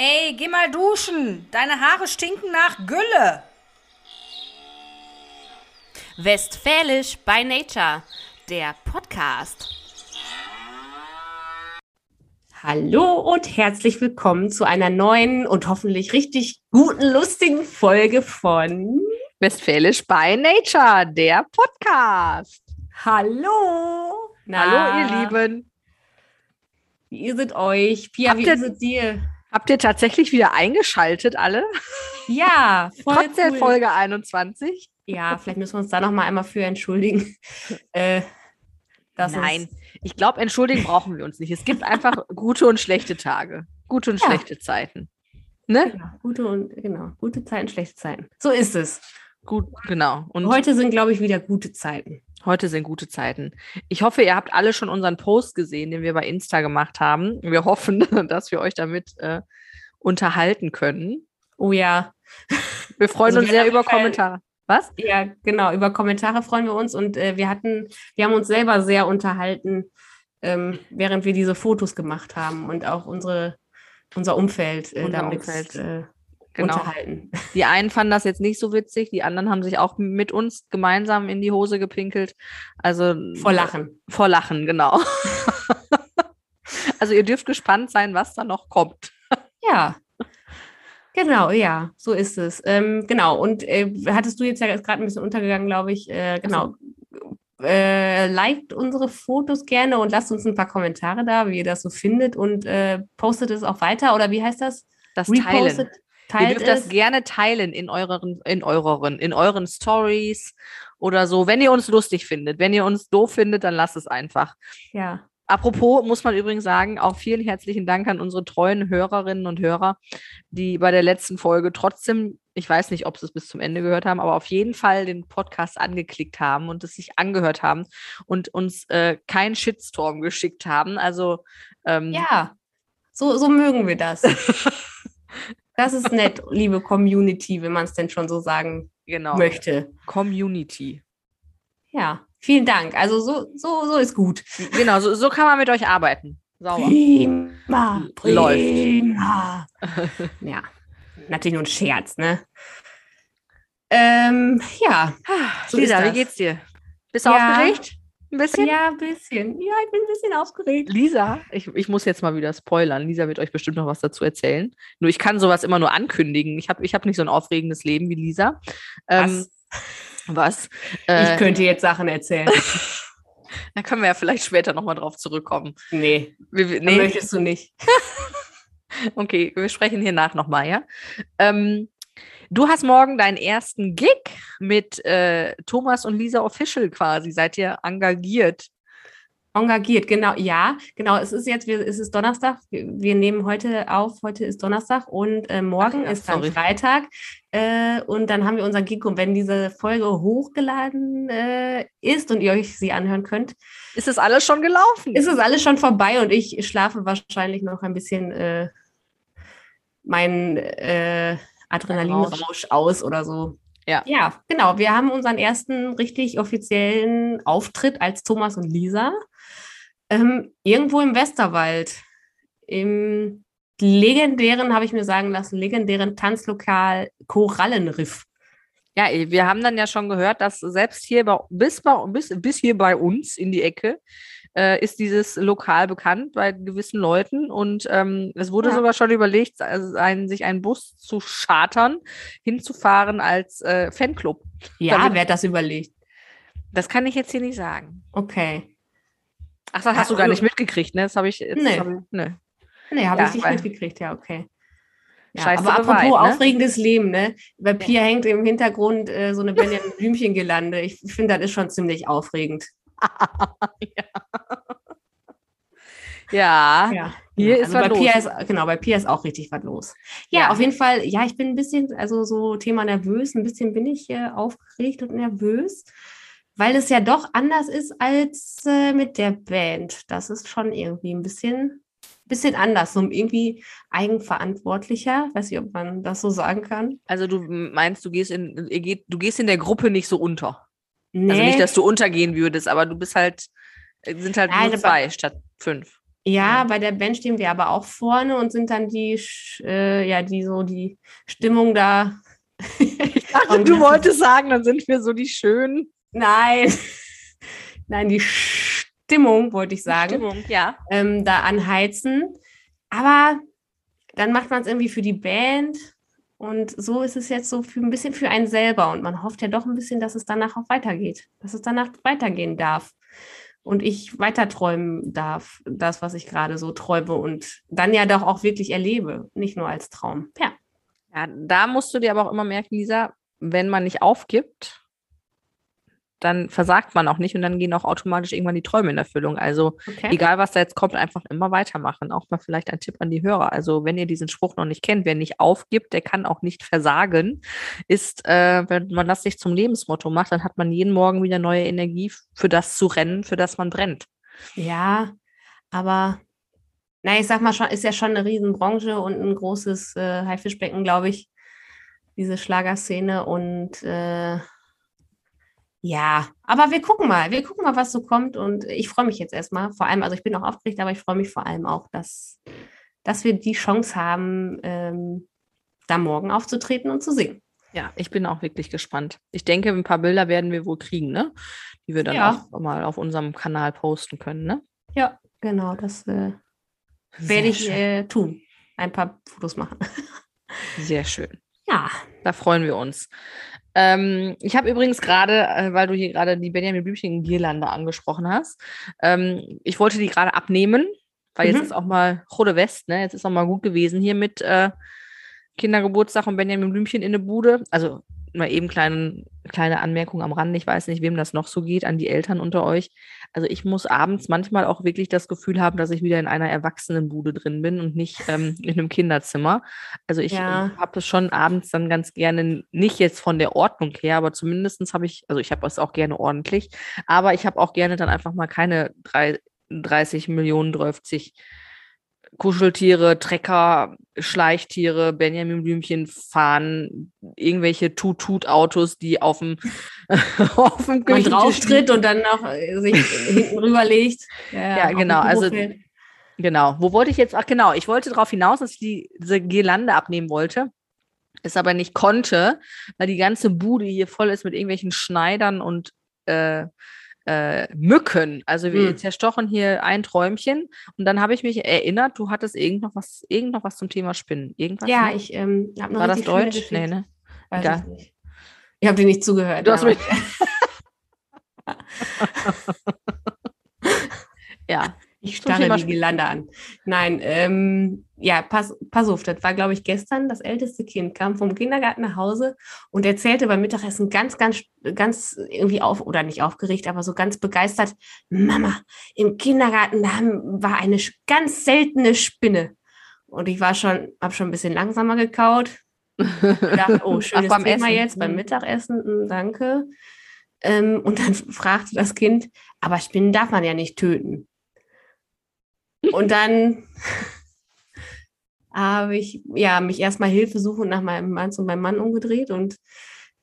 Ey, geh mal duschen. Deine Haare stinken nach Gülle. Westfälisch by Nature, der Podcast. Hallo und herzlich willkommen zu einer neuen und hoffentlich richtig guten, lustigen Folge von Westfälisch by Nature, der Podcast. Hallo. Na, Hallo, ihr Lieben. Wie ist es euch? Pia, habt wie ihr, ist es dir? Habt ihr tatsächlich wieder eingeschaltet, alle? Ja, voll Trotz cool. der Folge 21? Ja, vielleicht müssen wir uns da noch mal einmal für entschuldigen. Äh, Nein, ich glaube, entschuldigen brauchen wir uns nicht. Es gibt einfach gute und schlechte Tage, gute und ja. schlechte Zeiten. Ne? Genau, gute und genau, gute Zeiten, schlechte Zeiten. So ist es. Gut, genau. Und heute sind, glaube ich, wieder gute Zeiten. Heute sind gute Zeiten. Ich hoffe, ihr habt alle schon unseren Post gesehen, den wir bei Insta gemacht haben. Wir hoffen, dass wir euch damit äh, unterhalten können. Oh ja. Wir freuen also uns sehr über Kommentare. Was? Ja, genau. Über Kommentare freuen wir uns und äh, wir hatten, wir haben uns selber sehr unterhalten, ähm, während wir diese Fotos gemacht haben und auch unsere, unser Umfeld äh, unser damit Umfeld. Äh, genau. unterhalten. Die einen fanden das jetzt nicht so witzig, die anderen haben sich auch mit uns gemeinsam in die Hose gepinkelt. Also vor Lachen. Vor Lachen, genau. also ihr dürft gespannt sein, was da noch kommt. Ja, Genau, ja, so ist es. Ähm, genau, und äh, hattest du jetzt ja gerade ein bisschen untergegangen, glaube ich. Äh, genau. Äh, liked unsere Fotos gerne und lasst uns ein paar Kommentare da, wie ihr das so findet und äh, postet es auch weiter oder wie heißt das? Das Repostet, Teilen. Ihr dürft es. das gerne teilen in euren, in euren, in euren Stories oder so, wenn ihr uns lustig findet. Wenn ihr uns doof findet, dann lasst es einfach. Ja. Apropos muss man übrigens sagen, auch vielen herzlichen Dank an unsere treuen Hörerinnen und Hörer, die bei der letzten Folge trotzdem, ich weiß nicht, ob sie es bis zum Ende gehört haben, aber auf jeden Fall den Podcast angeklickt haben und es sich angehört haben und uns äh, keinen Shitstorm geschickt haben. Also ähm, ja, so, so mögen wir das. das ist nett, liebe Community, wenn man es denn schon so sagen genau. möchte. Community. Ja, Vielen Dank. Also so, so, so ist gut. Genau, so, so kann man mit euch arbeiten. Sauber. Prima, prima. Läuft. ja, natürlich nur ein Scherz, ne? Ähm, ja. So Lisa, wie geht's dir? Bist du ja. aufgeregt? Ein bisschen? Ja, ein bisschen. Ja, ich bin ein bisschen aufgeregt. Lisa, ich, ich muss jetzt mal wieder spoilern. Lisa wird euch bestimmt noch was dazu erzählen. Nur ich kann sowas immer nur ankündigen. Ich habe ich hab nicht so ein aufregendes Leben wie Lisa. Ähm, was? Äh, ich könnte jetzt Sachen erzählen. da können wir ja vielleicht später nochmal drauf zurückkommen. Nee, wir, nee. möchtest du nicht. okay, wir sprechen hier nach nochmal, ja? Ähm, du hast morgen deinen ersten Gig mit äh, Thomas und Lisa Official quasi. Seid ihr engagiert? Engagiert, genau, ja, genau. Es ist jetzt, wir, es ist Donnerstag. Wir, wir nehmen heute auf, heute ist Donnerstag und äh, morgen Ach, ja, ist dann sorry. Freitag. Äh, und dann haben wir unseren Gig. Und wenn diese Folge hochgeladen äh, ist und ihr euch sie anhören könnt, ist es alles schon gelaufen. Ist es alles schon vorbei und ich schlafe wahrscheinlich noch ein bisschen äh, meinen äh, Adrenalinrausch aus oder so. Ja. ja, genau. Wir haben unseren ersten richtig offiziellen Auftritt als Thomas und Lisa. Ähm, irgendwo im Westerwald. Im legendären, habe ich mir sagen lassen, legendären Tanzlokal Korallenriff. Ja, wir haben dann ja schon gehört, dass selbst hier bei, bis, bei, bis, bis hier bei uns in die Ecke äh, ist dieses Lokal bekannt bei gewissen Leuten und ähm, es wurde ja. sogar schon überlegt, also ein, sich einen Bus zu chartern, hinzufahren als äh, Fanclub. Ja, Damit, wer hat das überlegt? Das kann ich jetzt hier nicht sagen. Okay. Ach, das hast du gar nicht mitgekriegt, ne? Das habe ich jetzt. Nee, hab ich, nee. nee habe ja, ich nicht mitgekriegt, ja, okay. Ja, aber apropos weit, ne? aufregendes Leben, ne? Bei Pia hängt im Hintergrund äh, so eine Benjamin Blümchen-Gelande. Ich finde, das ist schon ziemlich aufregend. ja. Ja, hier ja, ist also bei Pia ist, genau, bei Pia ist auch richtig was los. Ja, ja, auf jeden Fall, ja, ich bin ein bisschen, also so Thema nervös, ein bisschen bin ich äh, aufgeregt und nervös weil es ja doch anders ist als äh, mit der Band. Das ist schon irgendwie ein bisschen, bisschen anders, so irgendwie eigenverantwortlicher. Weiß nicht, ob man das so sagen kann. Also du meinst, du gehst in, du gehst in der Gruppe nicht so unter. Nee. Also nicht, dass du untergehen würdest, aber du bist halt, sind halt Nein, nur zwei statt fünf. Ja, bei der Band stehen wir aber auch vorne und sind dann die, äh, ja, die so die Stimmung da. Ich dachte, du wolltest sagen, dann sind wir so die schönen. Nein, nein, die Stimmung wollte ich sagen. Stimmung, ja. ähm, da anheizen. Aber dann macht man es irgendwie für die Band. Und so ist es jetzt so für ein bisschen für einen selber. Und man hofft ja doch ein bisschen, dass es danach auch weitergeht. Dass es danach weitergehen darf. Und ich weiter träumen darf, das, was ich gerade so träume und dann ja doch auch wirklich erlebe, nicht nur als Traum. Ja. Ja, da musst du dir aber auch immer merken, Lisa, wenn man nicht aufgibt, dann versagt man auch nicht und dann gehen auch automatisch irgendwann die Träume in Erfüllung. Also Okay. egal, was da jetzt kommt, einfach immer weitermachen. Auch mal vielleicht ein Tipp an die Hörer. Also wenn ihr diesen Spruch noch nicht kennt, wer nicht aufgibt, der kann auch nicht versagen, ist, äh, wenn man das sich zum Lebensmotto macht, dann hat man jeden Morgen wieder neue Energie für das zu rennen, für das man brennt. Ja, aber na, ich sag mal schon, ist ja schon eine Riesenbranche und ein großes äh, Haifischbecken, glaube ich, diese Schlagerszene. Und äh, ja, aber wir gucken mal, wir gucken mal, was so kommt. Und ich freue mich jetzt erstmal. Vor allem, also ich bin auch aufgeregt, aber ich freue mich vor allem auch, dass, dass wir die Chance haben, ähm, da morgen aufzutreten und zu singen. Ja, ich bin auch wirklich gespannt. Ich denke, ein paar Bilder werden wir wohl kriegen, ne? Die wir dann Ja. auch mal auf unserem Kanal posten können, ne? Ja, genau, das äh, werde ich äh, tun. Ein paar Fotos machen. Sehr schön. ja. Da freuen wir uns. Ähm, ich habe übrigens gerade, äh, weil du hier gerade die Benjamin Blümchen Girlande angesprochen hast, ähm, ich wollte die gerade abnehmen, weil jetzt Mhm. ist auch mal Rode West, ne? Jetzt ist auch mal gut gewesen hier mit äh, Kindergeburtstag und Benjamin Blümchen in der Bude. Also mal eben kleine, kleine Anmerkung am Rande. Ich weiß nicht, wem das noch so geht, an die Eltern unter euch. Also ich muss abends manchmal auch wirklich das Gefühl haben, dass ich wieder in einer Erwachsenenbude drin bin und nicht ähm, in einem Kinderzimmer. Also ich Ja. habe es schon abends dann ganz gerne, nicht jetzt von der Ordnung her, aber zumindest habe ich, also ich habe es auch gerne ordentlich, aber ich habe auch gerne dann einfach mal keine drei, 30 Millionen, 30 Kuscheltiere, Trecker, Schleichtiere, Benjamin Blümchen fahren, irgendwelche Tut-Tut-Autos, die auf dem, auf dem man Küchentisch drauf liegen. tritt und dann noch äh, sich hinten rüberlegt. Ja, genau, also- Genau. Wo wollte ich jetzt? Ach, genau. Ich wollte darauf hinaus, dass ich die, diese Girlande abnehmen wollte, es aber nicht konnte, weil die ganze Bude hier voll ist mit irgendwelchen Schneidern und äh, äh, Mücken. Also wir Hm. zerstochen hier ein Träumchen und dann habe ich mich erinnert, du hattest irgend noch was, irgend noch was zum Thema Spinnen. Irgendwas? ja, noch? ich ähm, habe noch War das Deutsch? Nee, ne? Weiß Egal. ich nicht. Ich habe dir nicht zugehört. Du hast mich. ja. Ich starre die Girlande an. Nein, ähm, ja, pass, pass auf, das war, glaube ich, gestern. Das älteste Kind kam vom Kindergarten nach Hause und erzählte beim Mittagessen ganz, ganz, ganz irgendwie auf, oder nicht aufgeregt, aber so ganz begeistert, Mama, im Kindergarten war eine ganz seltene Spinne. Und ich war schon, habe schon ein bisschen langsamer gekaut. gedacht, oh, schönes beim Thema Essen. jetzt beim Mhm. Mittagessen, mm, danke. Ähm, und dann fragte das Kind, aber Spinnen darf man ja nicht töten. Und dann habe ich ja, mich erstmal Hilfe suchen nach meinem Mann zu meinem Mann umgedreht und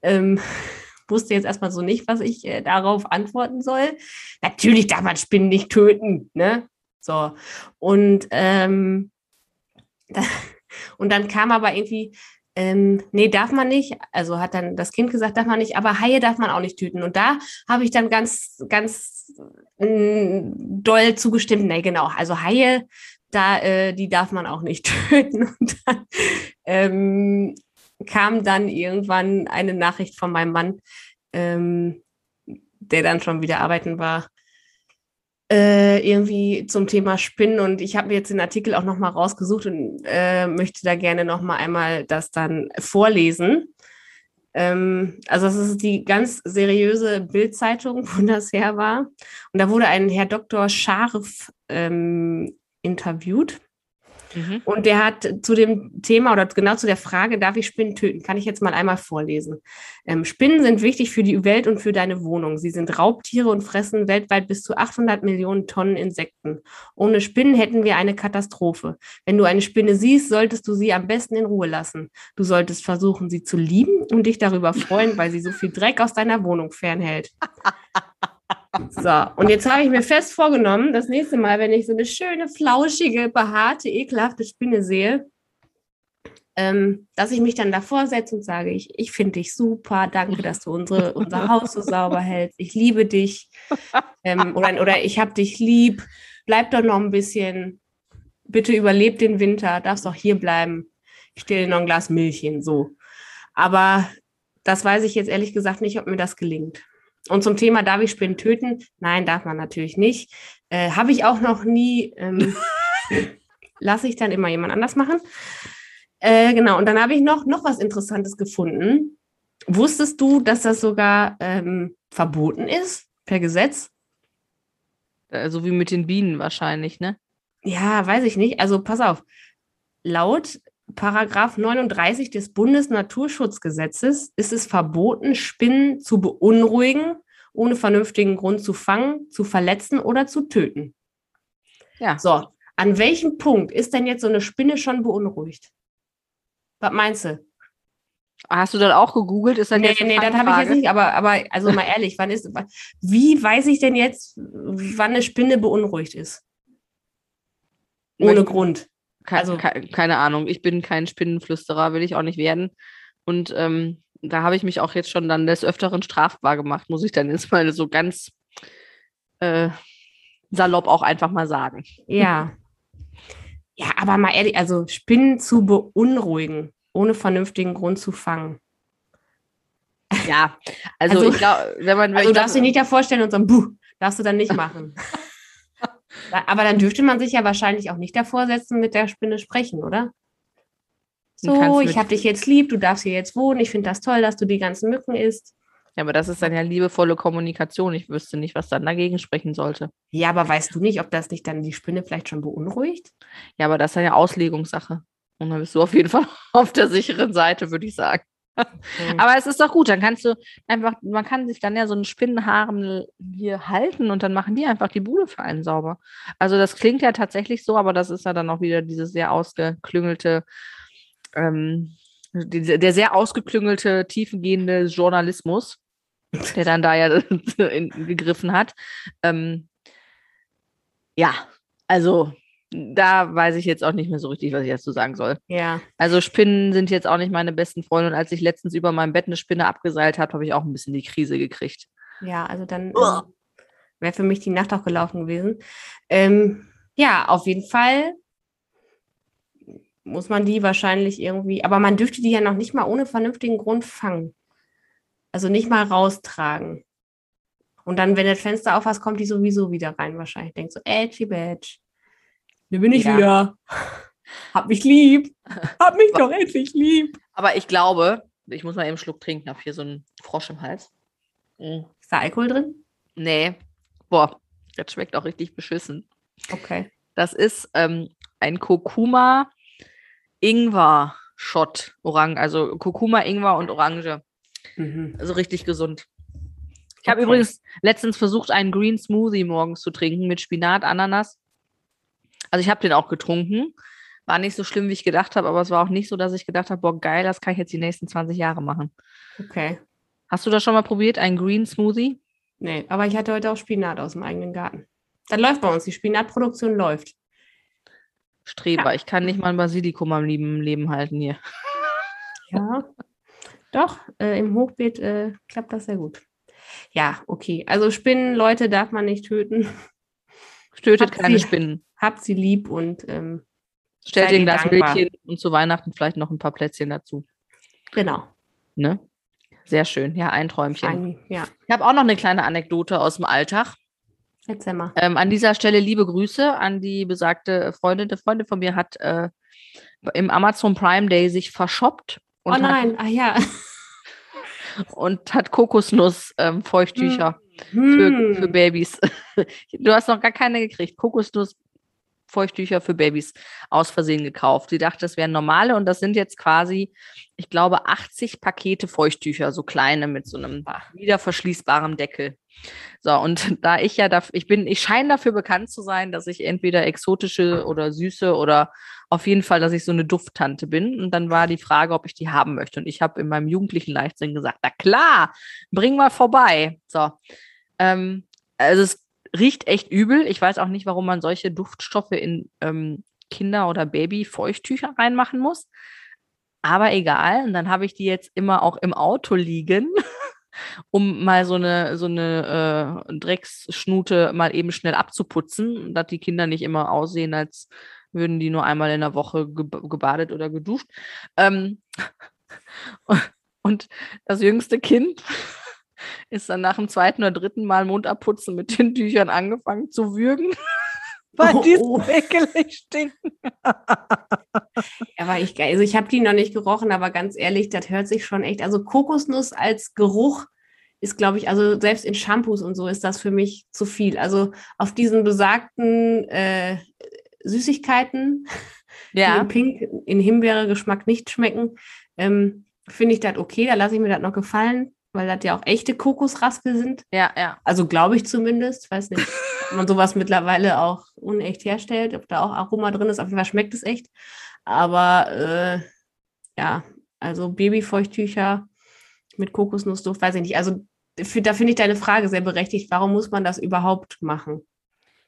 ähm, wusste jetzt erstmal so nicht, was ich äh, darauf antworten soll. Natürlich darf man Spinnen nicht töten, ne? So. Und, ähm, da, und dann kam aber irgendwie, ähm, nee, darf man nicht. Also hat dann das Kind gesagt, darf man nicht, aber Haie darf man auch nicht töten. Und da habe ich dann ganz, ganz doll zugestimmt. Nee, genau. Also Haie, da, äh, die darf man auch nicht töten. Und dann ähm, kam dann irgendwann eine Nachricht von meinem Mann, ähm, der dann schon wieder arbeiten war, äh, irgendwie zum Thema Spinnen. Und ich habe mir jetzt den Artikel auch nochmal rausgesucht und äh, möchte da gerne nochmal einmal das dann vorlesen. Ähm, also das ist die ganz seriöse Bildzeitung, wo das her war. Und da wurde ein Herr Dr. Scharf ähm, interviewt. Mhm. Und der hat zu dem Thema oder genau zu der Frage, darf ich Spinnen töten, kann ich jetzt mal einmal vorlesen. Ähm, Spinnen sind wichtig für die Welt und für deine Wohnung. Sie sind Raubtiere und fressen weltweit bis zu 800 Millionen Tonnen Insekten. Ohne Spinnen hätten wir eine Katastrophe. Wenn du eine Spinne siehst, solltest du sie am besten in Ruhe lassen. Du solltest versuchen, sie zu lieben und dich darüber freuen, weil sie so viel Dreck aus deiner Wohnung fernhält. So, und jetzt habe ich mir fest vorgenommen, das nächste Mal, wenn ich so eine schöne, flauschige, behaarte, ekelhafte Spinne sehe, ähm, dass ich mich dann davor setze und sage, ich, ich finde dich super, danke, dass du unsere, unser Haus so sauber hältst, ich liebe dich ähm, oder, oder ich habe dich lieb, bleib doch noch ein bisschen, bitte überleb den Winter, darfst doch hier bleiben, ich stelle noch ein Glas Milch hin, so. Aber das weiß ich jetzt ehrlich gesagt nicht, ob mir das gelingt. Und zum Thema, darf ich Spinnen töten? Nein, darf man natürlich nicht. Äh, Habe ich auch noch nie. Ähm, Lasse ich dann immer jemand anders machen. Äh, genau, und dann habe ich noch, noch was Interessantes gefunden. Wusstest du, dass das sogar ähm, verboten ist per Gesetz? So wie mit den Bienen wahrscheinlich, ne? Ja, weiß ich nicht. Also pass auf. Laut Paragraph 39 des Bundesnaturschutzgesetzes ist es verboten, Spinnen zu beunruhigen, ohne vernünftigen Grund zu fangen, zu verletzen oder zu töten. Ja. So, an welchem Punkt ist denn jetzt so eine Spinne schon beunruhigt? Was meinst du? Hast du das auch gegoogelt? Ist das Nee, jetzt nee, das habe ich jetzt nicht, aber, aber also mal ehrlich, wann ist, wie weiß ich denn jetzt, wann eine Spinne beunruhigt ist? Ohne Grund. Ke Also- ke keine Ahnung. Ich bin kein Spinnenflüsterer, will ich auch nicht werden. Und ähm, da habe ich mich auch jetzt schon dann des Öfteren strafbar gemacht, muss ich dann jetzt mal so ganz äh, salopp auch einfach mal sagen. Ja. Ja, aber mal ehrlich, also Spinnen zu beunruhigen, ohne vernünftigen Grund zu fangen. Ja, also, Also- ich glaube, wenn man. Also ich du darfst dich nicht davor stellen und sagen, buh, darfst du dann nicht machen. Aber dann dürfte man sich ja wahrscheinlich auch nicht davor setzen, mit der Spinne sprechen, oder? So, ich habe dich jetzt lieb, du darfst hier jetzt wohnen, ich finde das toll, dass du die ganzen Mücken isst. Ja, aber das ist dann ja liebevolle Kommunikation. Ich wüsste nicht, was dann dagegen sprechen sollte. Ja, aber weißt du nicht, ob das nicht dann die Spinne vielleicht schon beunruhigt? Ja, aber das ist dann ja Auslegungssache. Und dann bist du auf jeden Fall auf der sicheren Seite, würde ich sagen. Hm. Aber es ist doch gut, dann kannst du einfach, man kann sich dann ja so einen Spinnenhaaren hier halten und dann machen die einfach die Bude für einen sauber. Also das klingt ja tatsächlich so, aber das ist ja dann auch wieder dieses sehr ausgeklüngelte, ähm, die, der sehr ausgeklüngelte, tiefengehende Journalismus, der dann da ja in, gegriffen hat. Ähm, ja, also da weiß ich jetzt auch nicht mehr so richtig, was ich dazu sagen soll. Ja, Also Spinnen sind jetzt auch nicht meine besten Freunde. Und als ich letztens über meinem Bett eine Spinne abgeseilt habe, habe ich auch ein bisschen die Krise gekriegt. ja, also dann ähm, wäre für mich die Nacht auch gelaufen gewesen. Ähm, ja, auf jeden Fall muss man die wahrscheinlich irgendwie, aber man dürfte die ja noch nicht mal ohne vernünftigen Grund fangen. Also nicht mal raustragen. Und dann, wenn das Fenster auf hast, kommt die sowieso wieder rein wahrscheinlich. Denkt so, edgy badge. Hier bin ich Ja. wieder. Hab mich lieb. Hab mich doch endlich lieb. Aber ich glaube, ich muss mal eben einen Schluck trinken, habe hier so einen Frosch im Hals. Mm. Ist da Alkohol drin? Nee. Boah, das schmeckt auch richtig beschissen. Okay. Das ist ähm, ein Kurkuma Ingwer Shot also Kurkuma, Ingwer und Orange. Mhm. Also richtig gesund. Ich habe Okay. übrigens letztens versucht, einen Green Smoothie morgens zu trinken mit Spinat, Ananas. Also ich habe den auch getrunken. War nicht so schlimm, wie ich gedacht habe, aber es war auch nicht so, dass ich gedacht habe, boah, geil, das kann ich jetzt die nächsten 20 Jahre machen. Okay. Hast du das schon mal probiert, einen Green Smoothie? Nee, aber ich hatte heute auch Spinat aus dem eigenen Garten. Das läuft bei uns. Die Spinatproduktion läuft. Streber. Ich kann nicht mal ein Basilikum am lieben Leben halten hier. Ja. Doch, äh, im Hochbeet äh, klappt das sehr gut. Ja, okay. Also Spinnen, Leute, darf man nicht töten. Tötet Habt keine sie- Spinnen. Habt sie lieb und ähm, Stellt ihr ein Glas. Milchchen und zu Weihnachten vielleicht noch ein paar Plätzchen dazu. genau. Ne? Sehr schön. Ja, ein Träumchen. Fein. Ja, Ich habe auch noch eine kleine Anekdote aus dem Alltag. erzähl mal. Ähm, an dieser Stelle liebe Grüße an die besagte Freundin. Eine Freundin von mir hat äh, im Amazon Prime Day sich verschoppt und, oh nein, ah ja. Hat, und hat Kokosnuss-Feuchttücher für, Hm. für Babys. du hast noch gar keine gekriegt. Kokosnuss. Feuchttücher für Babys aus Versehen gekauft. Sie dachte, das wären normale und das sind jetzt quasi, ich glaube, 80 Pakete Feuchttücher, so kleine mit so einem wieder verschließbaren Deckel. So, und da ich ja, daf- ich bin, ich scheine dafür bekannt zu sein, dass ich entweder exotische oder süße oder auf jeden Fall, dass ich so eine Dufttante bin. Und dann war die Frage, ob ich die haben möchte. Und ich habe in meinem jugendlichen Leichtsinn gesagt, na klar, bring mal vorbei. So. Ähm, also es riecht echt übel. Ich weiß auch nicht, warum man solche Duftstoffe in ähm, Kinder- oder Baby-Feuchttücher reinmachen muss. Aber egal. Und dann habe ich die jetzt immer auch im Auto liegen, um mal so eine, so eine äh, Drecksschnute mal eben schnell abzuputzen, dass die Kinder nicht immer aussehen, als würden die nur einmal in der Woche ge gebadet oder geduscht. Ähm, und das jüngste Kind ist dann nach dem zweiten oder dritten Mal Mund abputzen mit den Tüchern angefangen zu würgen, weil Oh, die oh. so ekelig stinken. Aber ich, also ich habe die noch nicht gerochen, aber ganz ehrlich, das hört sich schon echt. Also Kokosnuss als Geruch ist, glaube ich, also selbst in Shampoos und so ist das für mich zu viel. Also auf diesen besagten äh, Süßigkeiten, die Ja, in Pink in Himbeere-Geschmack nicht schmecken, ähm, finde ich das okay. Da lasse ich mir das noch gefallen, weil das ja auch echte Kokosraspel sind. ja, ja. Also glaube ich zumindest. Weiß nicht, ob man sowas mittlerweile auch unecht herstellt, ob da auch Aroma drin ist. Auf jeden Fall schmeckt es echt. Aber äh, ja, also Babyfeuchttücher mit Kokosnussduft, weiß ich nicht. Also für, da finde ich deine Frage sehr berechtigt. Warum muss man das überhaupt machen?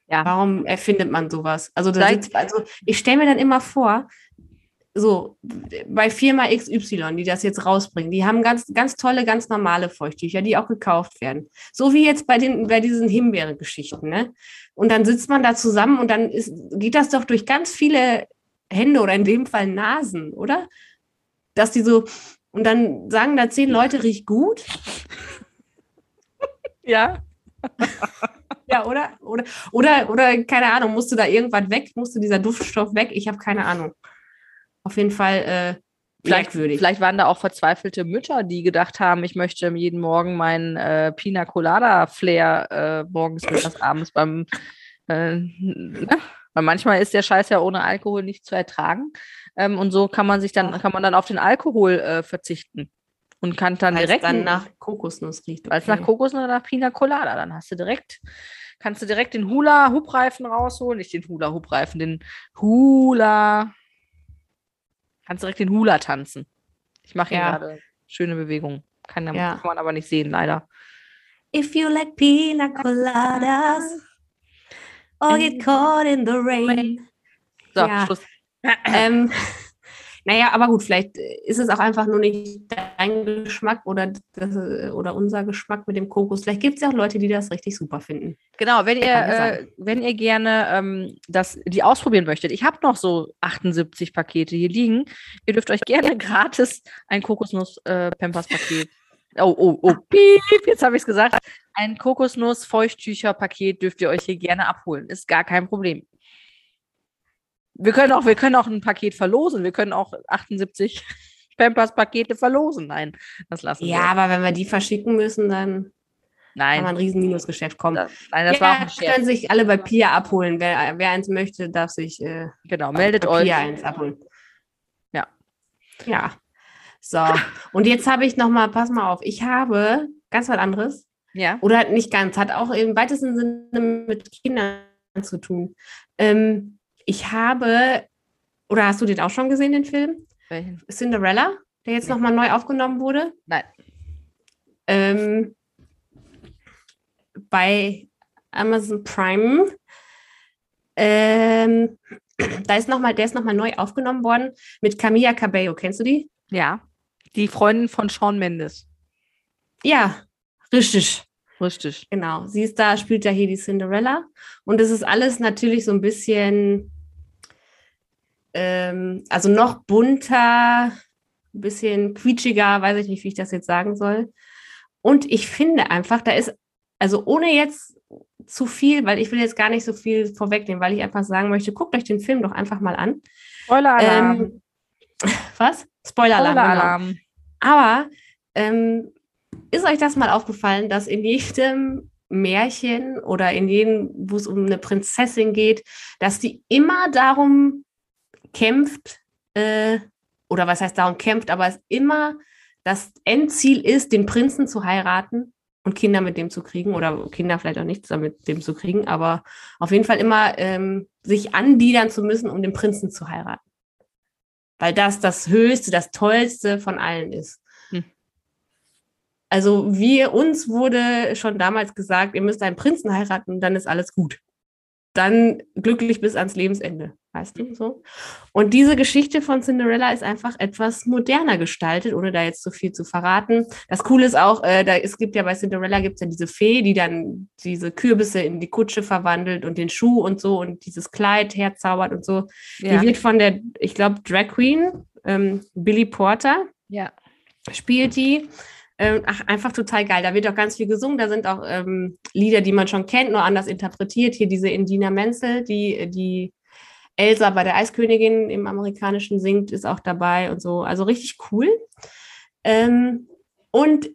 Ja. Warum erfindet man sowas? Also, sitzt, also ich stelle mir dann immer vor, so bei Firma XY, die das jetzt rausbringen, die haben ganz, ganz tolle, ganz normale Feuchttücher, die auch gekauft werden. So wie jetzt bei, den, bei diesen Himbeere-Geschichten. Ne? Und dann sitzt man da zusammen und dann ist, geht das doch durch ganz viele Hände oder in dem Fall Nasen, oder? Dass die so, und dann sagen da zehn Leute, riecht gut. Ja. Ja, oder? Oder, oder, oder keine Ahnung, musste da irgendwas weg? Musste dieser Duftstoff weg? Ich habe keine Ahnung. Auf jeden Fall äh, Vielleicht, merkwürdig. vielleicht waren da auch verzweifelte Mütter, die gedacht haben, ich möchte jeden Morgen meinen äh, Pina Colada Flair äh, morgens, mittags, abends beim äh, ne? weil manchmal ist der Scheiß ja ohne Alkohol nicht zu ertragen ähm, und so kann man sich dann kann man dann auf den Alkohol äh, verzichten und kann dann Weil es direkt dann nach Kokosnuss riecht. weil es nach Kokos oder nach Pina Colada, dann hast du direkt kannst du direkt den Hula Hoop Reifen rausholen, nicht den Hula Hoop Reifen, den Hula kannst direkt den Hula tanzen. Ich mache hier Ja. gerade schöne Bewegungen. Kann. Ja. kann man aber nicht sehen, leider. If you like pina coladas or get caught in the rain. So, Ja. Schluss. ähm, naja, aber gut, vielleicht ist es auch einfach nur nicht dein Geschmack oder, das, oder unser Geschmack mit dem Kokos. Vielleicht gibt es ja auch Leute, die das richtig super finden. Genau, wenn ihr, ja äh, wenn ihr gerne ähm, das, die ausprobieren möchtet, ich habe noch so 78 Pakete hier liegen. Ihr dürft euch gerne gratis ein Kokosnuss-Pampers-Paket. oh, oh, oh, piep, jetzt habe ich es gesagt. Ein Kokosnuss-Feuchttücher-Paket dürft ihr euch hier gerne abholen. Ist gar kein Problem. Wir können auch, wir können auch ein Paket verlosen. Wir können auch 78 Pampers-Pakete verlosen. Nein, das lassen wir. Ja, aber wenn wir die verschicken müssen, dann kann nein, man ein riesen Minusgeschäft kommen. das, nein, das ja, war auch können sich alle bei Pia abholen. Wer, wer eins möchte, darf sich äh, Genau, meldet bei euch. Pia eins abholen. Ja. Ja. So, und jetzt habe ich noch mal, pass mal auf, ich habe ganz was anderes. Ja. Oder nicht ganz, hat auch im weitesten Sinne mit Kindern zu tun. Ähm, ich habe, oder hast du den auch schon gesehen, den Film? Welchen? Cinderella, der jetzt nochmal neu aufgenommen wurde? Nein. Ähm, bei Amazon Prime. Ähm, da ist noch mal, der ist nochmal neu aufgenommen worden mit Camilla Cabello. Kennst du die? Ja. Die Freundin von Shawn Mendes. Ja, richtig. Richtig. Genau, sie ist da, spielt ja hier die Cinderella. Und es ist alles natürlich so ein bisschen, ähm, also noch bunter, ein bisschen quietschiger, weiß ich nicht, wie ich das jetzt sagen soll. Und ich finde einfach, da ist, also ohne jetzt zu viel, weil ich will jetzt gar nicht so viel vorwegnehmen, weil ich einfach sagen möchte, guckt euch den Film doch einfach mal an. Spoiler-Alarm. Ähm, was? Spoiler-Alarm. Genau. Spoiler-Alarm. Aber ähm, ist euch das mal aufgefallen, dass in jedem Märchen oder in jedem, wo es um eine Prinzessin geht, dass die immer darum kämpft, äh, oder was heißt darum kämpft, aber es immer das Endziel ist, den Prinzen zu heiraten und Kinder mit dem zu kriegen oder Kinder vielleicht auch nichts damit dem zu kriegen, aber auf jeden Fall immer ähm, sich anbiedern zu müssen, um den Prinzen zu heiraten. Weil das das Höchste, das Tollste von allen ist. Hm. Also wir, uns wurde schon damals gesagt, ihr müsst einen Prinzen heiraten, dann ist alles gut. Dann glücklich bis ans Lebensende, weißt du so. Und diese Geschichte von Cinderella ist einfach etwas moderner gestaltet, ohne da jetzt so viel zu verraten. Das Coole ist auch, äh, da, es gibt ja bei Cinderella gibt es ja diese Fee, die dann diese Kürbisse in die Kutsche verwandelt und den Schuh und so und dieses Kleid herzaubert und so. Ja. Die wird von der, ich glaube, Drag Queen, ähm, Billy Porter, ja. spielt die. Ähm, ach, einfach total geil. Da wird auch ganz viel gesungen. Da sind auch ähm, Lieder, die man schon kennt, nur anders interpretiert. Hier diese Indina Menzel, die, die Elsa bei der Eiskönigin im Amerikanischen singt, ist auch dabei und so. Also richtig cool. Ähm, und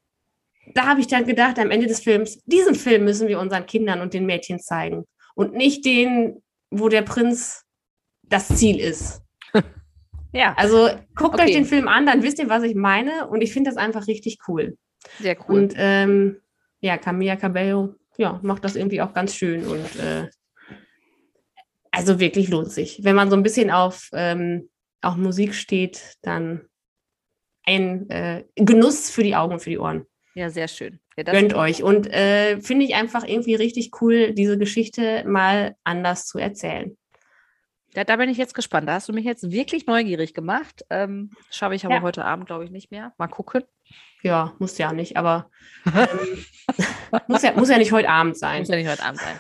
da habe ich dann gedacht, am Ende des Films, diesen Film müssen wir unseren Kindern und den Mädchen zeigen. Und nicht den, wo der Prinz das Ziel ist. Ja, Also guckt Okay. euch den Film an, dann wisst ihr, was ich meine. Und ich finde das einfach richtig cool. sehr cool. Und ähm, ja, Camilla Cabello, ja, macht das irgendwie auch ganz schön. Und äh, also wirklich lohnt sich. Wenn man so ein bisschen auf ähm, auch Musik steht, dann ein äh, Genuss für die Augen und für die Ohren. ja, sehr schön. Ja, Gönnt euch. Und äh, finde ich einfach irgendwie richtig cool, diese Geschichte mal anders zu erzählen. Ja, da bin ich jetzt gespannt. Da hast du mich jetzt wirklich neugierig gemacht. Ähm, Schaffe ich aber Ja. heute Abend, glaube ich, nicht mehr. Mal gucken. Ja, muss ja nicht, aber ähm, muss, ja, muss ja nicht heute Abend sein. Muss ja nicht heute Abend sein.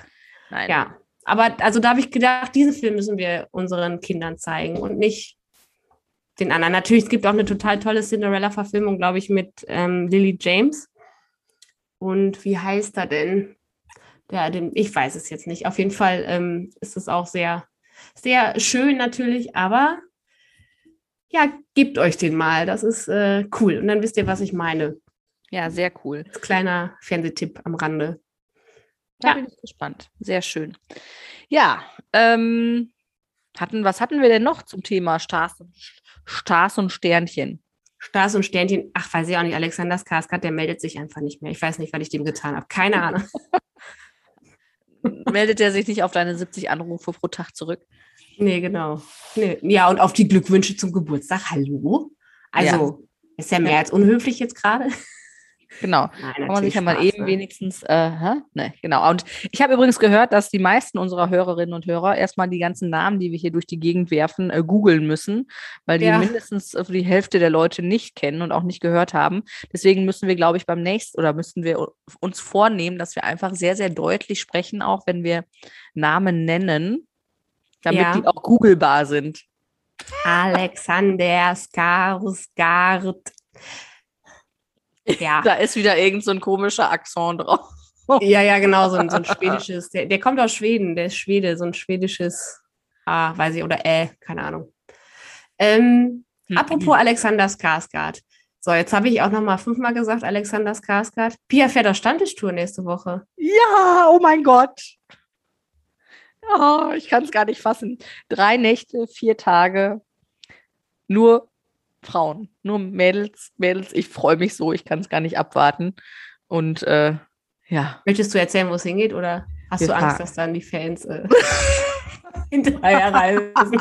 Nein. Ja, aber also da habe ich gedacht, diesen Film müssen wir unseren Kindern zeigen und nicht den anderen. Natürlich, es gibt auch eine total tolle Cinderella-Verfilmung, glaube ich, mit ähm, Lily James. Und wie heißt er denn? Der, den, ich weiß es jetzt nicht. Auf jeden Fall ähm, ist es auch sehr, sehr schön natürlich, aber ja, gebt euch den mal. Das ist äh, cool. Und dann wisst ihr, was ich meine. Ja, sehr cool. Als kleiner Fernsehtipp am Rande. Da Ja. bin ich gespannt. Sehr schön. Ja, ähm, hatten, was hatten wir denn noch zum Thema Stars und, Stars und Sternchen? Stars und Sternchen, ach, weiß ich auch nicht, Alexander Skarsgård, der meldet sich einfach nicht mehr. Ich weiß nicht, was ich dem getan habe. Keine Ahnung. Meldet er sich nicht auf deine 70 Anrufe pro Tag zurück? nee, genau. Nee. Ja, und auf die Glückwünsche zum Geburtstag. Hallo? Also, ist ja mehr als unhöflich jetzt gerade. Genau. Nein, Kann man sich ja mal Spaß, eben ne? wenigstens, äh, ne, genau. Und ich habe übrigens gehört, dass die meisten unserer Hörerinnen und Hörer erstmal die ganzen Namen, die wir hier durch die Gegend werfen, äh, googeln müssen, weil die Ja. mindestens äh, die Hälfte der Leute nicht kennen und auch nicht gehört haben. Deswegen müssen wir, glaube ich, beim nächsten oder müssen wir uns vornehmen, dass wir einfach sehr, sehr deutlich sprechen, auch wenn wir Namen nennen, damit Ja. die auch googelbar sind. Alexander Skarsgård. Ja. Da ist wieder irgend so ein komischer Akzent drauf. ja, ja, genau, so ein, so ein schwedisches. Der, der kommt aus Schweden, der ist Schwede, so ein schwedisches A, weiß ich, oder Ä, keine Ahnung. Ähm, Hm. Apropos Alexander Skarsgård. So, jetzt habe ich auch noch mal fünfmal gesagt, Alexander Skarsgård. Pia fährt auf Stammtischtour nächste Woche. Ja, oh mein Gott. Oh, ich kann es gar nicht fassen. Drei Nächte, vier Tage, nur Frauen, nur Mädels, Mädels. Ich freue mich so, ich kann es gar nicht abwarten. Und äh, ja, Möchtest du erzählen, wo es hingeht, oder hast Wir du Angst, fahren. dass dann die Fans äh, hinterher reisen?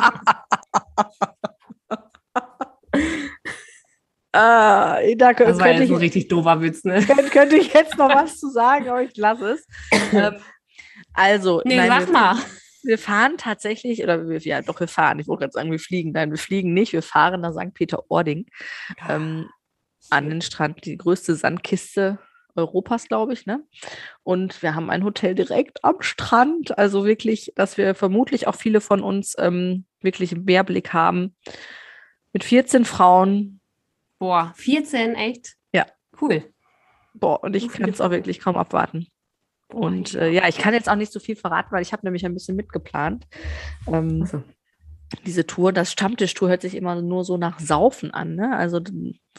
ah, da kö- Das war könnte, jetzt ein ich, richtig doofer Witz, ne? könnte, könnte ich jetzt noch was zu sagen, aber ich lasse es. Ähm, also, Nee, nein, sag mal. Wir fahren tatsächlich, oder wir, ja, doch, wir fahren. Ich wollte gerade sagen, wir fliegen. Nein, wir fliegen nicht. Wir fahren nach St. Peter-Ording. ähm, an den Strand, die größte Sandkiste Europas, glaube ich, ne? Und wir haben ein Hotel direkt am Strand, also wirklich, dass wir vermutlich auch viele von uns ähm, wirklich einen Mehrblick haben. Mit 14 Frauen. Boah, 14, echt? Ja. Cool. Boah, und ich So kann es auch wirklich kaum abwarten. Und äh, ja, ich kann jetzt auch nicht so viel verraten, weil ich habe nämlich ein bisschen mitgeplant. Ähm, Achso. diese Tour, das Stammtischtour hört sich immer nur so nach Saufen an, ne? Also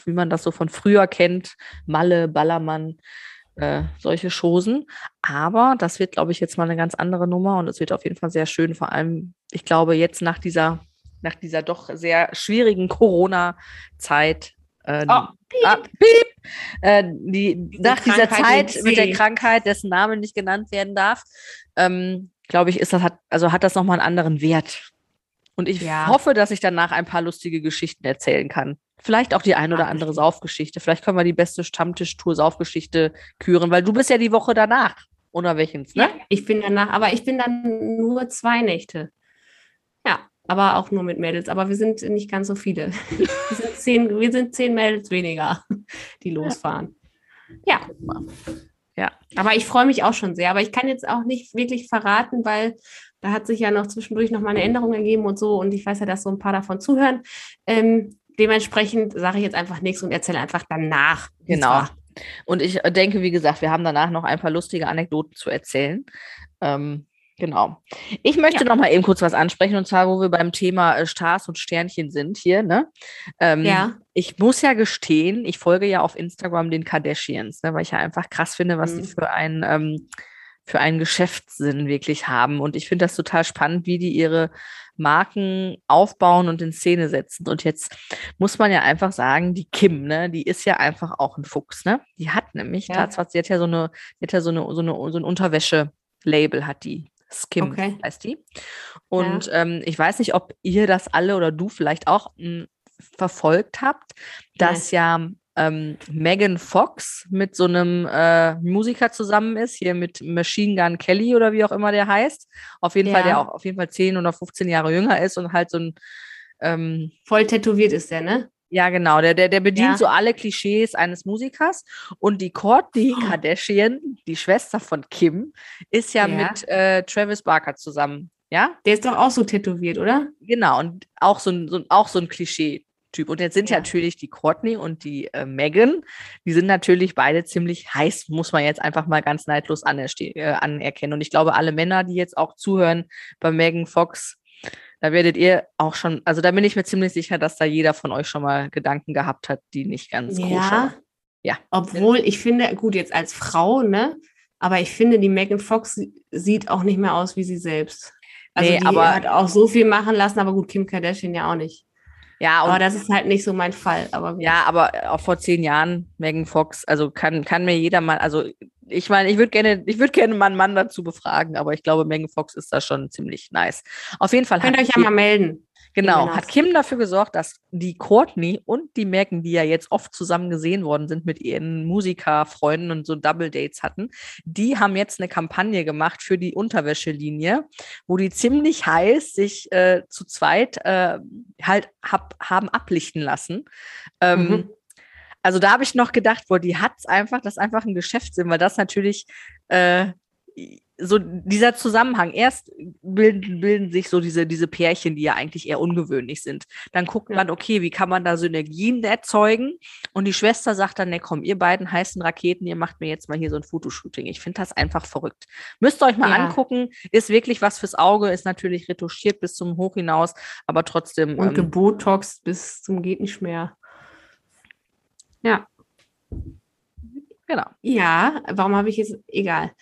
wie man das so von früher kennt, Malle, Ballermann, äh, solche Chosen. Aber das wird, glaube ich, jetzt mal eine ganz andere Nummer und es wird auf jeden Fall sehr schön. Vor allem, ich glaube, jetzt nach dieser, nach dieser doch sehr schwierigen Corona-Zeit. Äh, Oh, Ah, piep. Äh, die, nach dieser Zeit mit der. Krankheit, dessen Name nicht genannt werden darf, ähm, glaube ich, ist das hat, also hat das nochmal einen anderen Wert. Und ich Ja. hoffe, dass ich danach ein paar lustige Geschichten erzählen kann Vielleicht auch die ein oder andere Saufgeschichte. Vielleicht können wir die beste Stammtischtour Saufgeschichte küren, weil du bist ja die Woche danach. Oder welchens, ne? Ja, ich bin danach, aber ich bin dann nur zwei Nächte. Aber auch nur mit Mädels. Aber wir sind nicht ganz so viele. wir, sind zehn, wir sind zehn Mädels weniger, die losfahren. Ja. Ja. Aber ich freue mich auch schon sehr. Aber ich kann jetzt auch nicht wirklich verraten, weil da hat sich ja noch zwischendurch noch mal eine Änderung ergeben und so. Und ich weiß ja, dass so ein paar davon zuhören. Ähm, dementsprechend sage ich jetzt einfach nichts und erzähle einfach danach. Genau. Und ich denke, wie gesagt, wir haben danach noch ein paar lustige Anekdoten zu erzählen. Ähm, genau. Ich möchte ja. noch mal eben kurz was ansprechen und zwar, wo wir beim Thema äh, Stars und Sternchen sind hier. Ne? Ähm, ja. Ich muss ja gestehen, ich folge ja auf Instagram den Kardashians, ne, weil ich ja einfach krass finde, was mhm. die für ein ähm, für einen Geschäftssinn wirklich haben. Und ich finde das total spannend, wie die ihre Marken aufbauen und in Szene setzen. Und jetzt muss man ja einfach sagen, die Kim, ne, die ist ja einfach auch ein Fuchs, ne? Die hat nämlich ja. tatsächlich, sie hat ja so eine, die hat ja so eine, so eine, so ein Unterwäsche-Label hat die. Skim okay. heißt die. Und ja. ähm, ich weiß nicht, ob ihr das alle oder du vielleicht auch m, hm, verfolgt habt, dass ja, ja ähm, Megan Fox mit so einem äh, Musiker zusammen ist, hier mit Machine Gun Kelly oder wie auch immer der heißt. Auf jeden ja. Fall, der auch auf jeden Fall 10 oder 15 Jahre jünger ist und halt so ein ähm, voll tätowiert ist der, ne? Ja, genau. Der, der, der bedient ja. so alle Klischees eines Musikers. Und die Courtney oh. Kardashian, die Schwester von Kim, ist ja, ja. mit äh, Travis Barker zusammen. Ja? Der ist doch auch so tätowiert, oder? Genau. Und auch so ein, so, auch so ein Klischee. Typ. Und jetzt sind ja. natürlich die Courtney und die äh, Megan, die sind natürlich beide ziemlich heiß, muss man jetzt einfach mal ganz neidlos äh, anerkennen. Und ich glaube, alle Männer, die jetzt auch zuhören bei Megan Fox, da werdet ihr auch schon, also da bin ich mir ziemlich sicher, dass da jeder von euch schon mal Gedanken gehabt hat, die nicht ganz ja. koscher. Ja. Obwohl ich finde, gut, jetzt als Frau, ne? Aber ich finde, die Megan Fox sieht auch nicht mehr aus wie sie selbst. Also nee, die aber hat auch so viel machen lassen, aber gut, Kim Kardashian ja auch nicht. Ja, aber das ist halt nicht so mein Fall. Aber ja, aber auch vor zehn Jahren Megan Fox, also kann, kann mir jeder mal, also ich meine, ich würde gerne, ich würde gerne mal einen Mann dazu befragen, aber ich glaube, Megan Fox ist da schon ziemlich nice. Auf jeden Fall. Könnt ihr euch ja mal melden. Genau, hat Kim dafür gesorgt, dass die Courtney und die Megan, die ja jetzt oft zusammen gesehen worden sind mit ihren Musikerfreunden und so Double Dates hatten, die haben jetzt eine Kampagne gemacht für die Unterwäschelinie, wo die ziemlich heiß sich äh, zu zweit äh, halt hab, haben ablichten lassen. Ähm, mhm. Also da habe ich noch gedacht, boah, die hat es einfach, das ist einfach ein Geschäftssinn, weil das natürlich äh, so dieser Zusammenhang. Erst bilden, bilden sich so diese, diese Pärchen, die ja eigentlich eher ungewöhnlich sind. Dann guckt ja. man, okay, wie kann man da Synergien erzeugen? Und die Schwester sagt dann, ne, komm, ihr beiden heißen Raketen, ihr macht mir jetzt mal hier so ein Fotoshooting. Ich finde das einfach verrückt. Müsst ihr euch mal ja. angucken. Ist wirklich was fürs Auge, ist natürlich retuschiert bis zum Hoch hinaus, aber trotzdem. Und ähm, gebotoxt bis zum geht nicht mehr. Ja. Genau. Ja, warum habe ich jetzt, egal.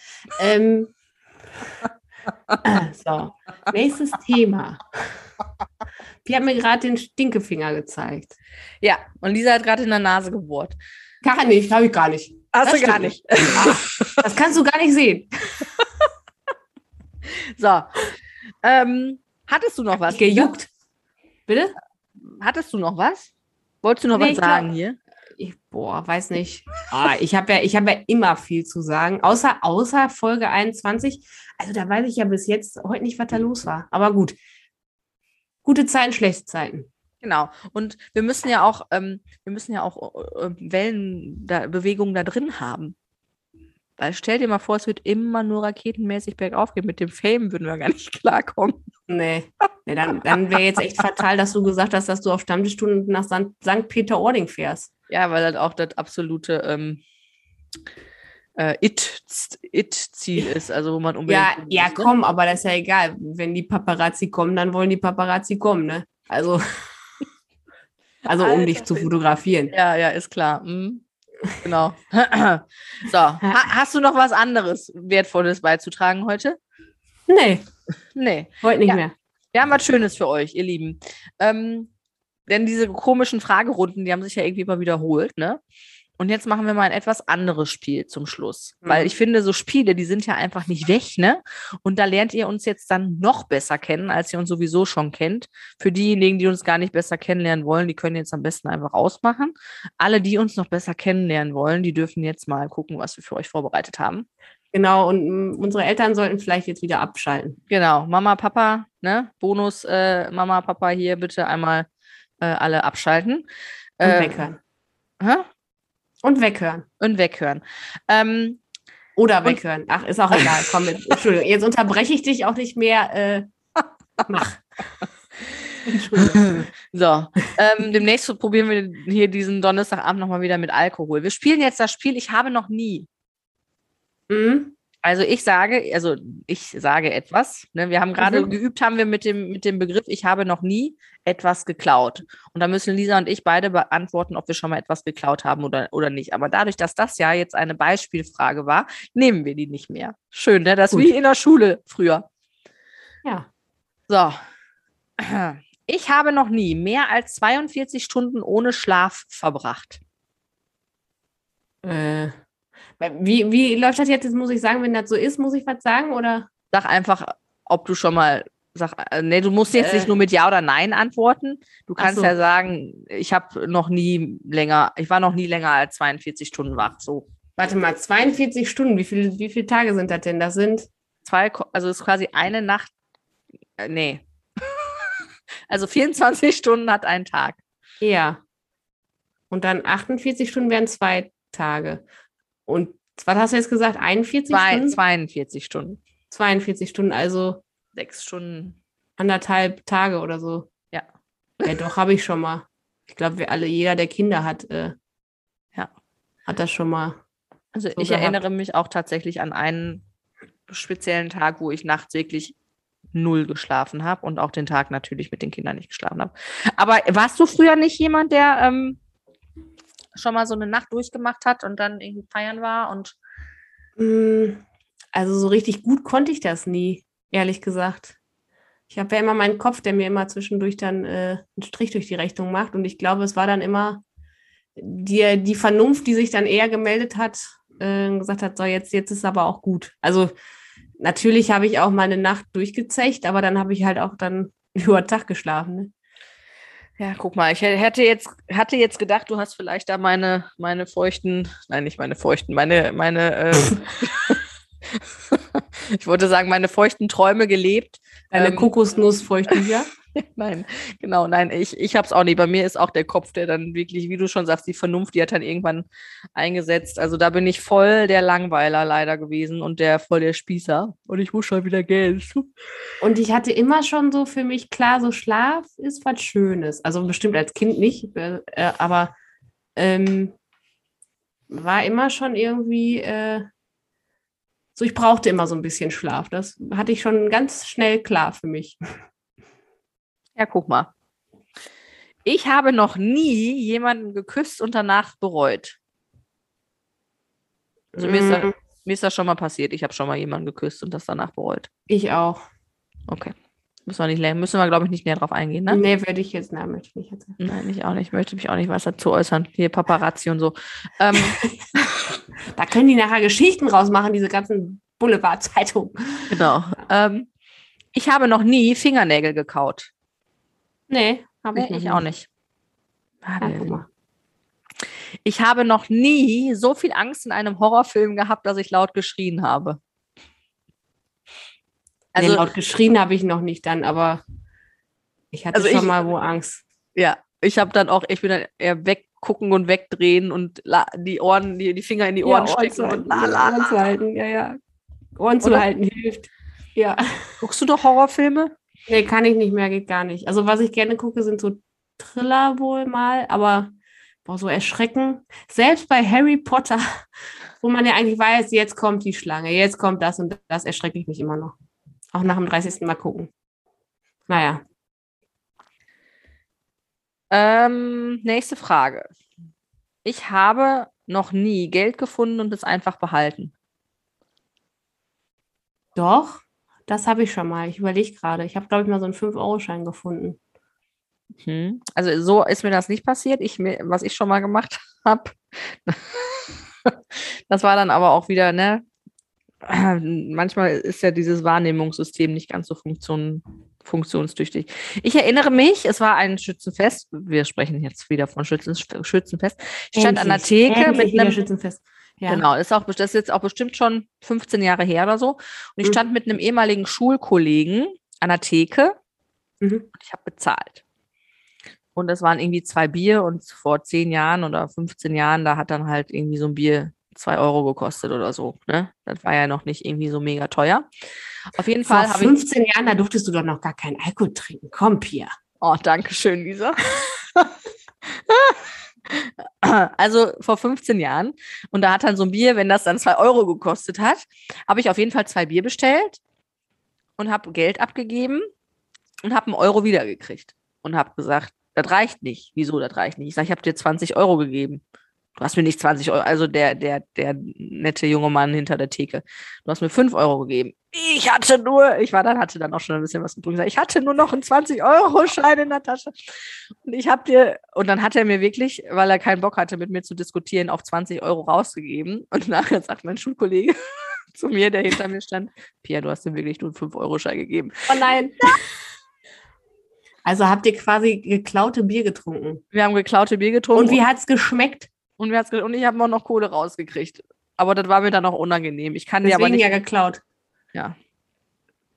Ähm, so, nächstes Thema. Wir haben mir gerade den Stinkefinger gezeigt. Ja, und Lisa hat gerade in der Nase gebohrt. Gar nicht, habe ich gar nicht. Hast das du gar nicht. Ach, das kannst du gar nicht sehen. so. Ähm, hattest du noch was? Gejuckt. Bitte? Hattest du noch was? Wolltest du noch nee, was sagen glaub, hier? Ich, boah, weiß nicht. Ah, ich habe ja, ich habe ja immer viel zu sagen, außer, außer Folge 21. Also da weiß ich ja bis jetzt heute nicht, was da los war. Aber gut. Gute Zeiten, schlechte Zeiten. Genau. Und wir müssen ja auch, ähm, wir müssen ja auch äh, Wellen, da, Bewegungen da drin haben. Weil stell dir mal vor, es wird immer nur raketenmäßig bergauf gehen. Mit dem Fame würden wir gar nicht klarkommen. Nee. nee dann dann wäre jetzt echt fatal, dass du gesagt hast, dass du auf Stammtischstunden nach St. Peter-Ording fährst. Ja, weil das auch das absolute ähm, äh, It-Ziel It ist, also wo man unbedingt. Ja, ja, ne? komm, aber das ist ja egal. Wenn die Paparazzi kommen, dann wollen die Paparazzi kommen, ne? Also, also um dich zu fotografieren. Ja, ja, ist klar. Mhm. Genau. so, ha hast du noch was anderes Wertvolles beizutragen heute? Nee. Nee. Heute nicht ja. mehr. Wir haben was Schönes für euch, ihr Lieben. Ähm, denn diese komischen Fragerunden, die haben sich ja irgendwie immer wiederholt, ne? Und jetzt machen wir mal ein etwas anderes Spiel zum Schluss. Mhm. Weil ich finde, so Spiele, die sind ja einfach nicht weg, ne? Und da lernt ihr uns jetzt dann noch besser kennen, als ihr uns sowieso schon kennt. Für diejenigen, die uns gar nicht besser kennenlernen wollen, die können jetzt am besten einfach ausmachen. Alle, die uns noch besser kennenlernen wollen, die dürfen jetzt mal gucken, was wir für euch vorbereitet haben. Genau, und mm, unsere Eltern sollten vielleicht jetzt wieder abschalten. Genau, Mama, Papa, ne? Bonus, äh, Mama, Papa, hier bitte einmal äh, alle abschalten. Und Äh, weghören. hä? Und weghören. Und weghören. Ähm, Oder weghören. Ach, ist auch egal. Komm mit. Entschuldigung, jetzt unterbreche ich dich auch nicht mehr. Äh, mach. Entschuldigung. So, ähm, demnächst probieren wir hier diesen Donnerstagabend nochmal wieder mit Alkohol. Wir spielen jetzt das Spiel Ich habe noch nie. Mhm. Also ich sage, also ich sage etwas. Ne? Wir haben gerade Mhm. geübt, haben wir mit dem, mit dem Begriff Ich habe noch nie etwas geklaut. Und da müssen Lisa und ich beide beantworten, ob wir schon mal etwas geklaut haben oder, oder nicht. Aber dadurch, dass das ja jetzt eine Beispielfrage war, nehmen wir die nicht mehr. Schön, ne? Das ist Gut. wie in der Schule früher. Ja. So. Ich habe noch nie mehr als 42 Stunden ohne Schlaf verbracht. Äh, wie, wie läuft das jetzt? Jetzt muss ich sagen, wenn das so ist, muss ich was sagen? Oder? Sag einfach, ob du schon mal sag, äh, nee, du musst jetzt Äh. nicht nur mit Ja oder Nein antworten. Du kannst so. ja sagen, ich habe noch nie länger, ich war noch nie länger als 42 Stunden wach. So Warte mal, 42 Stunden. Wie, viel, wie viele Tage sind das denn? Das sind. zwei, also es ist quasi eine Nacht. Äh, nee. also 24 Stunden hat ein Tag. Ja. Und dann 48 Stunden wären zwei Tage. Und was hast du jetzt gesagt? 41 Zwei, Stunden? 42 Stunden. 42 Stunden, also Sechs Stunden. anderthalb Tage oder so. Ja. Ja, doch, habe ich schon mal. Ich glaube, wir alle, jeder, der Kinder hat, äh, Ja. hat das schon mal. Also so ich gehabt. erinnere mich auch tatsächlich an einen speziellen Tag, wo ich nachts wirklich null geschlafen habe und auch den Tag natürlich mit den Kindern nicht geschlafen habe. Aber warst du früher nicht jemand, der ähm, schon mal so eine Nacht durchgemacht hat und dann irgendwie feiern war und Mm, Also so richtig gut konnte ich das nie, ehrlich gesagt. Ich habe ja immer meinen Kopf, der mir immer zwischendurch dann äh, einen Strich durch die Rechnung macht. Und ich glaube, es war dann immer die, die Vernunft, die sich dann eher gemeldet hat, äh, gesagt hat, so jetzt, jetzt ist aber auch gut. Also natürlich habe ich auch mal eine Nacht durchgezecht, aber dann habe ich halt auch dann über Tag geschlafen. Ne? Ja, guck mal, ich hä- hätte jetzt, hatte jetzt gedacht, du hast vielleicht da meine, meine feuchten, nein, nicht meine feuchten, meine, meine, äh, ich wollte sagen, meine feuchten Träume gelebt. Eine Ähm, Kokosnussfeuchtücher. Nein, genau, nein, ich, ich habe es auch nicht. Bei mir ist auch der Kopf, der dann wirklich, wie du schon sagst, die Vernunft, die hat dann irgendwann eingesetzt. Also da bin ich voll der Langweiler leider gewesen und der voll der Spießer. Und ich muss schon wieder Geld. Und ich hatte immer schon so für mich klar, so Schlaf ist was Schönes. Also bestimmt als Kind nicht, äh, äh, aber ähm, war immer schon irgendwie äh, so, ich brauchte immer so ein bisschen Schlaf. Das hatte ich schon ganz schnell klar für mich. Ja, guck mal. Ich habe noch nie jemanden geküsst und danach bereut. Also mir, ist das, Mm, mir ist das schon mal passiert. Ich habe schon mal jemanden geküsst und das danach bereut. ich auch. Okay. Müssen wir, nicht, müssen wir glaube ich, nicht näher drauf eingehen, ne? Nee, werde ich jetzt, na, möchte ich nicht jetzt. Nein, ich auch nicht. Ich möchte mich auch nicht was dazu äußern. Hier Paparazzi und so. Ähm, Da können die nachher Geschichten rausmachen, diese ganzen Boulevardzeitungen. Genau. Ähm, ich habe noch nie Fingernägel gekaut. Nee, habe Nee, ich, noch ich auch nicht. Ja, guck mal. Ich habe noch nie so viel Angst in einem Horrorfilm gehabt, dass ich laut geschrien habe. Also, Also, laut geschrien habe ich noch nicht dann, aber ich hatte Also schon ich- mal wo Angst. ja, ich habe dann auch, ich bin dann eher weggucken und wegdrehen und la- die Ohren, die, die Finger in die Ohren stecken und la, la, Ohren zu la. halten, ja, ja. Ohren zu Oder? halten hilft. Ja. Guckst du doch Horrorfilme? Nee, kann ich nicht mehr, geht gar nicht. Also, was ich gerne gucke, sind so Thriller wohl mal, aber boah, so erschrecken. Selbst bei Harry Potter, wo man ja eigentlich weiß, jetzt kommt die Schlange, jetzt kommt das und das, erschrecke ich mich immer noch. Auch nach dem 30. Mal gucken. Naja. Ähm, nächste Frage. Ich habe noch nie Geld gefunden und es einfach behalten. Doch, das habe ich schon mal. Ich überlege gerade. Ich habe, glaube ich, mal so einen 5-Euro-Schein gefunden. Hm. Also so ist mir das nicht passiert. Ich, was ich schon mal gemacht habe. Das war dann aber auch wieder, ne? Manchmal ist ja dieses Wahrnehmungssystem nicht ganz so funktion, funktionstüchtig. Ich erinnere mich, es war ein Schützenfest. Wir sprechen jetzt wieder von Schützen, Schützenfest. Ich stand an der Theke Endlich mit einem Schützenfest. Ja. Genau, ist auch, das ist jetzt auch bestimmt schon 15 Jahre her oder so. Und ich Mhm. stand mit einem ehemaligen Schulkollegen an der Theke Mhm. und ich habe bezahlt. Und das waren irgendwie zwei Bier und vor zehn Jahren oder 15 Jahren, da hat dann halt irgendwie so ein Bier zwei Euro gekostet oder so. Ne? Das war ja noch nicht irgendwie so mega teuer. Auf jeden Vor Fall habe ich. 15 Jahren, da durftest du doch noch gar keinen Alkohol trinken. Komm, Pia. Oh, danke schön, Lisa. Also vor 15 Jahren. Und da hat dann so ein Bier, wenn das dann zwei Euro gekostet hat, habe ich auf jeden Fall zwei Bier bestellt und habe Geld abgegeben und habe einen Euro wiedergekriegt. Und habe gesagt, das reicht nicht. Wieso, das reicht nicht? Ich sage, ich habe dir 20 Euro gegeben. Du hast mir nicht 20 Euro, also der, der, der nette junge Mann hinter der Theke. Du hast mir 5 Euro gegeben. Ich hatte nur, ich war dann, hatte dann auch schon ein bisschen was getrunken. Ich hatte nur noch einen 20-Euro-Schein in der Tasche. Und ich habe dir, und dann hat er mir wirklich, weil er keinen Bock hatte, mit mir zu diskutieren, auf 20 Euro rausgegeben. Und nachher sagt mein Schulkollege zu mir, der hinter mir stand, Pia, du hast ihm wirklich nur einen 5-Euro-Schein gegeben. Oh nein. Also habt ihr quasi geklaute Bier getrunken. Wir haben geklaute Bier getrunken Und wie hat's geschmeckt? Und, wir hat's und ich habe auch noch Kohle rausgekriegt. Aber das war mir dann auch unangenehm. Ich kann dir aber Deswegen nicht, ja geklaut. ja.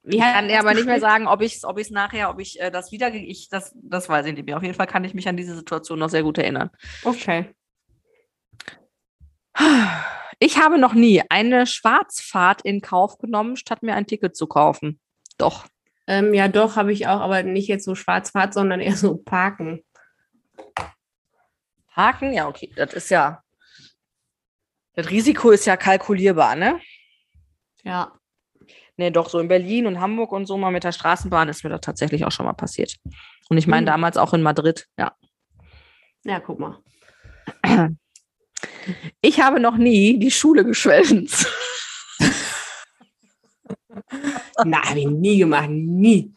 Wie Ich kann dir aber nicht mehr sagen, ob ich es ob ich's nachher, ob ich äh, das wieder, ich, das, das weiß ich nicht mehr. Auf jeden Fall kann ich mich an diese Situation noch sehr gut erinnern. Okay. Ich habe noch nie eine Schwarzfahrt in Kauf genommen, statt mir ein Ticket zu kaufen. Doch. Ähm, ja, doch, habe ich auch, aber nicht jetzt so Schwarzfahrt, sondern eher so Parken. Haken, ja, okay, das ist ja. Das Risiko ist ja kalkulierbar, ne? Ja. Ne, doch, so in Berlin und Hamburg und so mal mit der Straßenbahn ist mir das tatsächlich auch schon mal passiert. Und ich meine Mhm. damals auch in Madrid, ja. Ja, guck mal. Ich habe noch nie die Schule geschwänzt. Na, habe ich nie gemacht. Nie.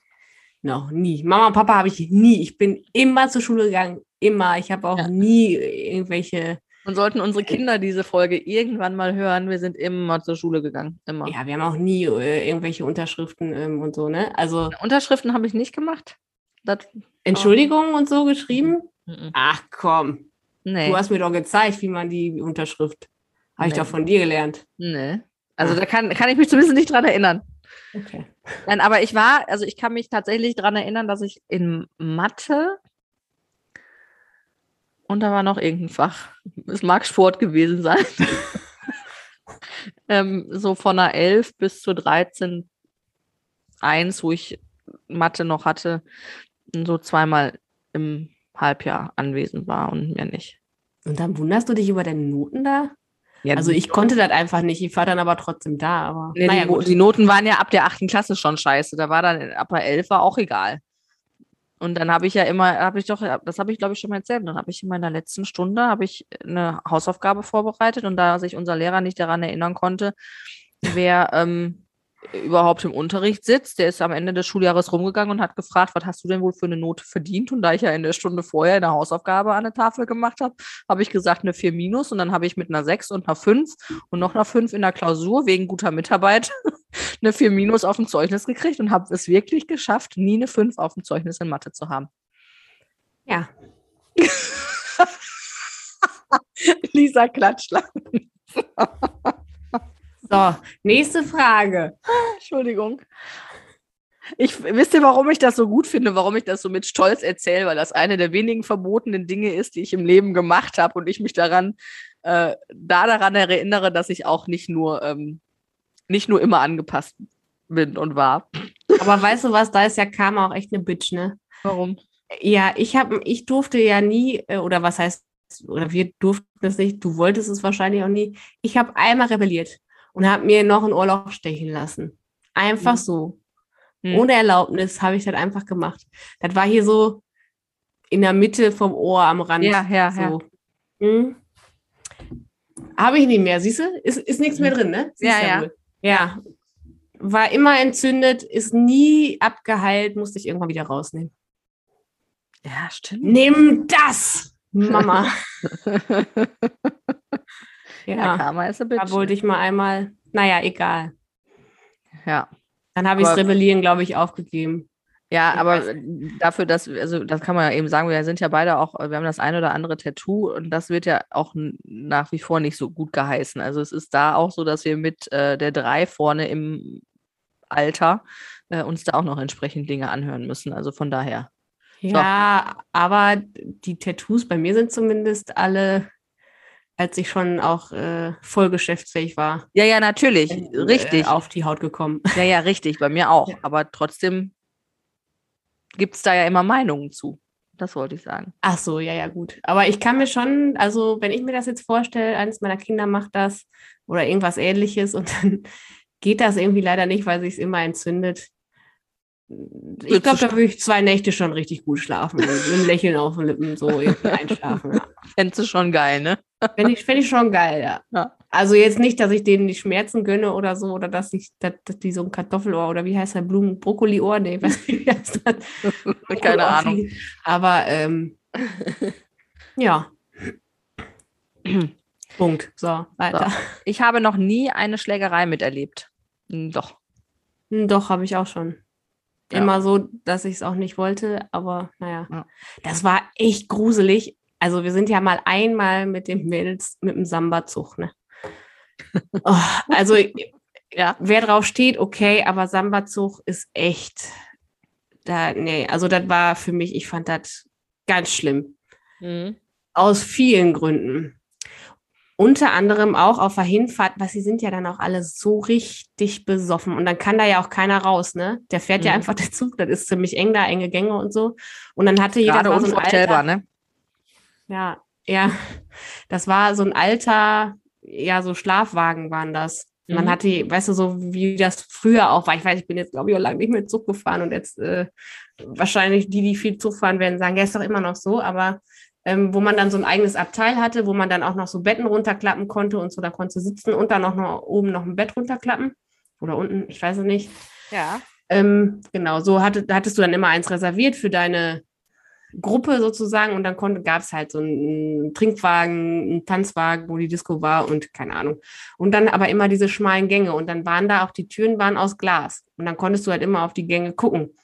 Noch nie. Mama und Papa habe ich nie. Ich bin immer zur Schule gegangen. Immer. Ich habe auch Ja. nie irgendwelche. Und sollten unsere Kinder diese Folge irgendwann mal hören, wir sind immer zur Schule gegangen. Immer. Ja, wir haben auch nie äh, irgendwelche Unterschriften ähm, und so, ne? Also Unterschriften habe ich nicht gemacht. Das, Entschuldigungen und so geschrieben. Mhm. Ach komm. nee. Du hast mir doch gezeigt, wie man die Unterschrift. Habe ich Nee. doch von dir gelernt. nee. Also da kann, kann ich mich zumindest nicht dran erinnern. Okay. Nein, aber ich war, also ich kann mich tatsächlich daran erinnern, dass ich in Mathe und da war noch irgendein Fach. Es mag Sport gewesen sein. ähm, so von einer 11 bis zu 13, 1, wo ich Mathe noch hatte, so zweimal im Halbjahr anwesend war und mir nicht. Und dann wunderst du dich über deine Noten da? Ja, Also ich konnte das einfach nicht. Ich war dann aber trotzdem da. Aber Nee, naja, die, die Noten waren ja ab der achten Klasse schon scheiße. Da war dann ab der 11 war auch egal. Und dann habe ich ja immer, habe ich doch, das habe ich glaube ich schon mal erzählt, dann habe ich in meiner letzten Stunde habe ich eine Hausaufgabe vorbereitet und da sich unser Lehrer nicht daran erinnern konnte, wer ähm, überhaupt im Unterricht sitzt, der ist am Ende des Schuljahres rumgegangen und hat gefragt, was hast du denn wohl für eine Note verdient? Und da ich ja in der Stunde vorher eine Hausaufgabe an der Tafel gemacht habe, habe ich gesagt eine 4 minus und dann habe ich mit einer 6 und einer 5 und noch einer 5 in der Klausur wegen guter Mitarbeit eine 4 minus auf dem Zeugnis gekriegt und habe es wirklich geschafft, nie eine 5 auf dem Zeugnis in Mathe zu haben. Ja. Lisa klatscht. So, nächste Frage. Entschuldigung. Ich, wisst ihr, warum ich das so gut finde, warum ich das so mit Stolz erzähle? Weil das eine der wenigen verbotenen Dinge ist, die ich im Leben gemacht habe und ich mich daran, äh, da daran erinnere, dass ich auch nicht nur, ähm, nicht nur immer angepasst bin und war. Aber weißt du was, da ist ja Karma auch echt eine Bitch, ne? Warum? Ja, ich habe, ich durfte ja nie, äh, oder was heißt, oder wir durften es nicht, du wolltest es wahrscheinlich auch nie. Ich habe einmal rebelliert und habe mir noch ein Ohrloch stechen lassen. Einfach Mhm. so. Hm. Ohne Erlaubnis habe ich das einfach gemacht. Das war hier so in der Mitte vom Ohr am Rand. Ja, ja, ja. so. Hm. Habe ich nicht mehr, siehst du? Ist, ist nichts mehr drin, ne? Siehst Ja, ja. wohl. Ja. War immer entzündet, ist nie abgeheilt, musste ich irgendwann wieder rausnehmen. Ja, stimmt. Nimm das! Mama. Ja, Karma ist ein da wollte ich mal einmal, naja, egal. ja. Dann habe ich Aber- Rebellieren, glaube ich, aufgegeben. Ja, Ich aber dafür, dass, also das kann man ja eben sagen, wir sind ja beide auch, wir haben das ein oder andere Tattoo und das wird ja auch nach wie vor nicht so gut geheißen. Also es ist da auch so, dass wir mit äh, der drei vorne im Alter äh, uns da auch noch entsprechend Dinge anhören müssen. Also von daher. Ja, aber die Tattoos bei mir sind zumindest alle, als ich schon auch äh, voll geschäftsfähig war, Ja, ja, natürlich, richtig. äh, auf die Haut gekommen. Ja, ja, richtig, bei mir auch. Ja. Aber trotzdem gibt es da ja immer Meinungen zu. Das wollte ich sagen. Ach so, ja, ja, gut. Aber ich kann mir schon, also wenn ich mir das jetzt vorstelle, eines meiner Kinder macht das oder irgendwas ähnliches und dann geht das irgendwie leider nicht, weil sich es immer entzündet. Ich glaube, da würde ich zwei Nächte schon richtig gut schlafen. Mit einem Lächeln auf den Lippen, so irgendwie einschlafen. Ja. Fändest du schon geil, ne? Fände ich, fänd ich schon geil, ja. Ja. Also jetzt nicht, dass ich denen die Schmerzen gönne oder so, oder dass ich, dass, dass die so ein Kartoffelohr oder wie heißt der Blumen, Brokkoli-Ohr, nee, nicht, wie heißt das? Keine Ahnung. Aber ähm, ja. Punkt. So, weiter. Ich habe noch nie eine Schlägerei miterlebt. Hm, Doch. Hm, Doch, habe ich auch schon. Ja. Immer so, dass ich es auch nicht wollte, aber naja. Ja. Das war echt gruselig. Also wir sind ja mal einmal mit den Mädels mit dem Samba-Zug, ne? oh, also Ja. wer drauf steht, okay, aber Samba-Zug ist echt, da, nee, also das war für mich, ich fand das ganz schlimm. Mhm. Aus vielen Gründen. Unter anderem auch auf der Hinfahrt, weil sie sind ja dann auch alle so richtig besoffen und dann kann da ja auch keiner raus, ne? Der fährt ja Mhm. einfach der Zug, das ist ziemlich eng da, enge Gänge und so. Und dann hatte jeder Gerade so unvorstellbar, alter, ne? Ja, ja, das war so ein alter, ja, so Schlafwagen waren das. Man Mhm. hatte, weißt du, so wie das früher auch war. Ich weiß, ich bin jetzt, glaube ich, auch lange nicht mehr Zug gefahren und jetzt äh, wahrscheinlich die, die viel Zug fahren, werden sagen, ja, ist doch immer noch so, aber ähm, wo man dann so ein eigenes Abteil hatte, wo man dann auch noch so Betten runterklappen konnte und so, da konntest du sitzen und dann auch noch oben noch ein Bett runterklappen oder unten, ich weiß es nicht. Ja. Ähm, genau, so hatte, hattest du dann immer eins reserviert für deine Gruppe sozusagen und dann gab es halt so einen Trinkwagen, einen Tanzwagen, wo die Disco war und keine Ahnung. Und dann aber immer diese schmalen Gänge und dann waren da auch die Türen waren aus Glas und dann konntest du halt immer auf die Gänge gucken.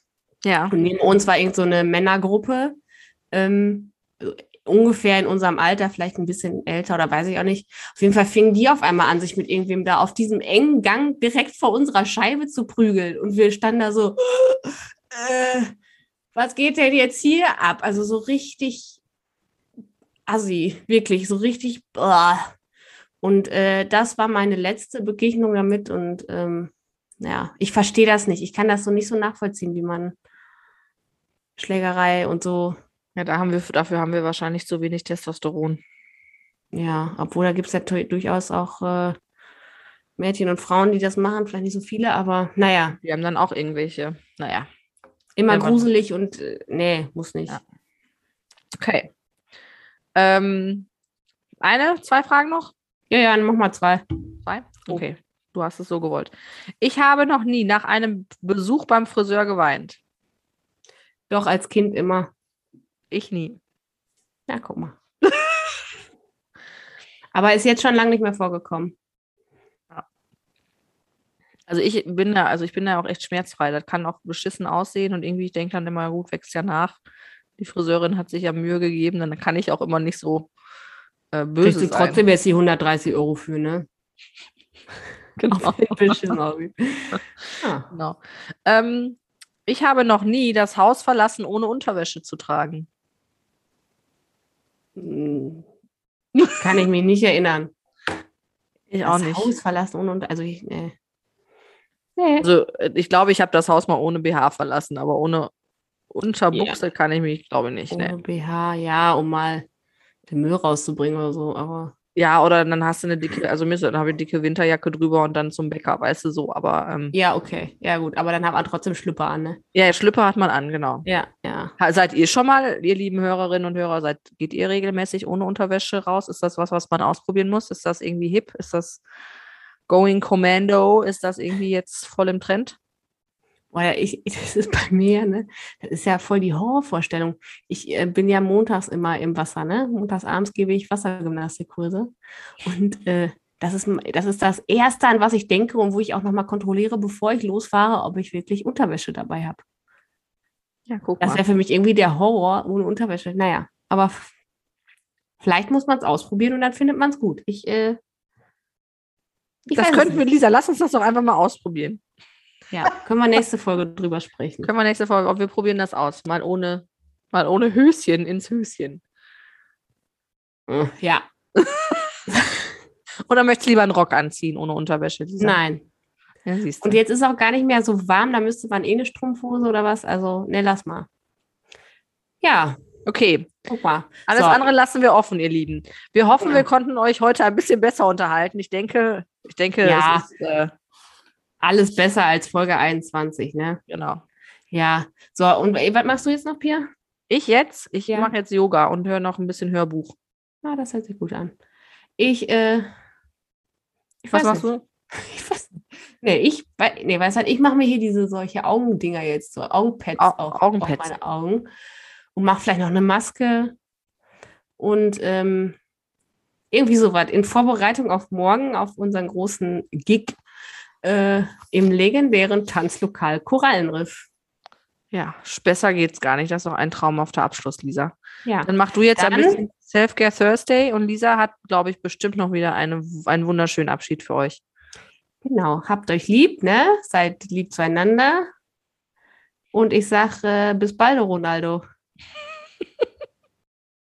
Ja. Und neben uns war irgend so eine Männergruppe, ähm, ungefähr in unserem Alter, vielleicht ein bisschen älter oder weiß ich auch nicht. Auf jeden Fall fingen die auf einmal an, sich mit irgendwem da auf diesem engen Gang direkt vor unserer Scheibe zu prügeln. Und wir standen da so, äh, was geht denn jetzt hier ab? Also so richtig assi, wirklich, so richtig. Boah. Und äh, das war meine letzte Begegnung damit und ähm, ja, ich verstehe das nicht. Ich kann das so nicht so nachvollziehen, wie man Schlägerei und so, Ja, da haben wir, dafür haben wir wahrscheinlich zu wenig Testosteron. ja, obwohl da gibt es ja durchaus auch äh, Mädchen und Frauen, die das machen, vielleicht nicht so viele, aber naja, Wir haben dann auch irgendwelche, naja. Immer Ja, gruselig und äh, nee, muss nicht. Ja. Okay. Ähm, eine, zwei Fragen noch? Ja, ja, dann mach mal zwei. Zwei? Okay. Du hast es so gewollt. Ich habe noch nie nach einem Besuch beim Friseur geweint. Doch, als Kind immer. Ich nie. Ja, guck mal. aber ist jetzt schon lange nicht mehr vorgekommen. Also ich bin da, also ich bin da auch echt schmerzfrei. Das kann auch beschissen aussehen und irgendwie, ich denke dann immer, gut, wächst ja nach. Die Friseurin hat sich ja Mühe gegeben, dann kann ich auch immer nicht so äh, Kriegst böse du sein. trotzdem jetzt die 130 Euro für, ne? Genau. Aussieht. Ja. genau. Ähm, ich habe noch nie das Haus verlassen, ohne Unterwäsche zu tragen. Hm. Kann ich mich nicht erinnern. Ich das auch nicht. Haus verlassen ohne Unter- also ich, nee. Nee. Also äh, ich glaube, ich habe das Haus mal ohne BH verlassen, aber ohne Unterbuchse kann ich mich, glaube ich, nicht. Ohne Ne. BH, ja, um mal den Müll rauszubringen oder so, aber Ja, oder dann hast du eine dicke, also mir dann habe ich eine dicke Winterjacke drüber und dann zum Bäcker, weißt du so. Aber ähm, ja, okay. Ja, gut, aber dann hat man trotzdem Schlüpper an, ne? ja, Schlüpper hat man an, genau. Ja, ja. Seid ihr schon mal, ihr lieben Hörerinnen und Hörer, seid, geht ihr regelmäßig ohne Unterwäsche raus? Ist das was, was man ausprobieren muss? Ist das irgendwie hip? Ist das Going Commando? Ist das irgendwie jetzt voll im Trend? Oder ich, das ist bei mir, ne? Das ist ja voll die Horrorvorstellung. Ich äh, bin ja montags immer im Wasser, ne? Montags abends gebe ich Wassergymnastikkurse. Und äh, das, ist, das ist das Erste, an was ich denke und wo ich auch nochmal kontrolliere, bevor ich losfahre, ob ich wirklich Unterwäsche dabei habe. Ja, guck Das mal. wäre für mich irgendwie der Horror ohne Unterwäsche. Naja, aber vielleicht muss man es ausprobieren und dann findet man es gut. Ich, äh, ich Das könnten wir. Lisa, lass uns das doch einfach mal ausprobieren. Ja, können wir nächste Folge drüber sprechen. Können wir nächste Folge, ob wir probieren das aus. Mal ohne, mal ohne Höschen ins Höschen. Ja, Oder möchtest du lieber einen Rock anziehen ohne Unterwäsche? Lisa? nein. Ja. Und jetzt ist auch gar nicht mehr so warm, da müsste man eh eine Strumpfhose oder was. Also, ne, lass mal. Ja, Okay, guck mal. alles So. andere lassen wir offen, ihr Lieben. Wir hoffen, Ja. wir konnten euch heute ein bisschen besser unterhalten. Ich denke, ich denke, Ja. es ist, äh, Alles besser als Folge 21, ne? genau. Ja. So, und was machst du jetzt noch, Pia? Ich jetzt, ich Ja. mache jetzt Yoga und höre noch ein bisschen Hörbuch. Ah, das hört sich gut an. Ich, äh, ich Was machst nicht. du? Ich weiß nicht. Nee, ich, nee, weißt du, ich mache mir hier diese solche Augendinger jetzt, so Augenpads Au- auf, Augenpads. auf meine Augen und mache vielleicht noch eine Maske und ähm, irgendwie sowas in Vorbereitung auf morgen, auf unseren großen Gig äh, im legendären Tanzlokal Korallenriff. Ja, besser geht's gar nicht. Das ist doch ein traumhafter Abschluss, Lisa. Ja, Dann mach du jetzt ein Dann- bisschen Self-Care Thursday und Lisa hat, glaube ich, bestimmt noch wieder eine, einen wunderschönen Abschied für euch. genau. Habt euch lieb, ne? Seid lieb zueinander. Und ich sage äh, bis bald, Ronaldo.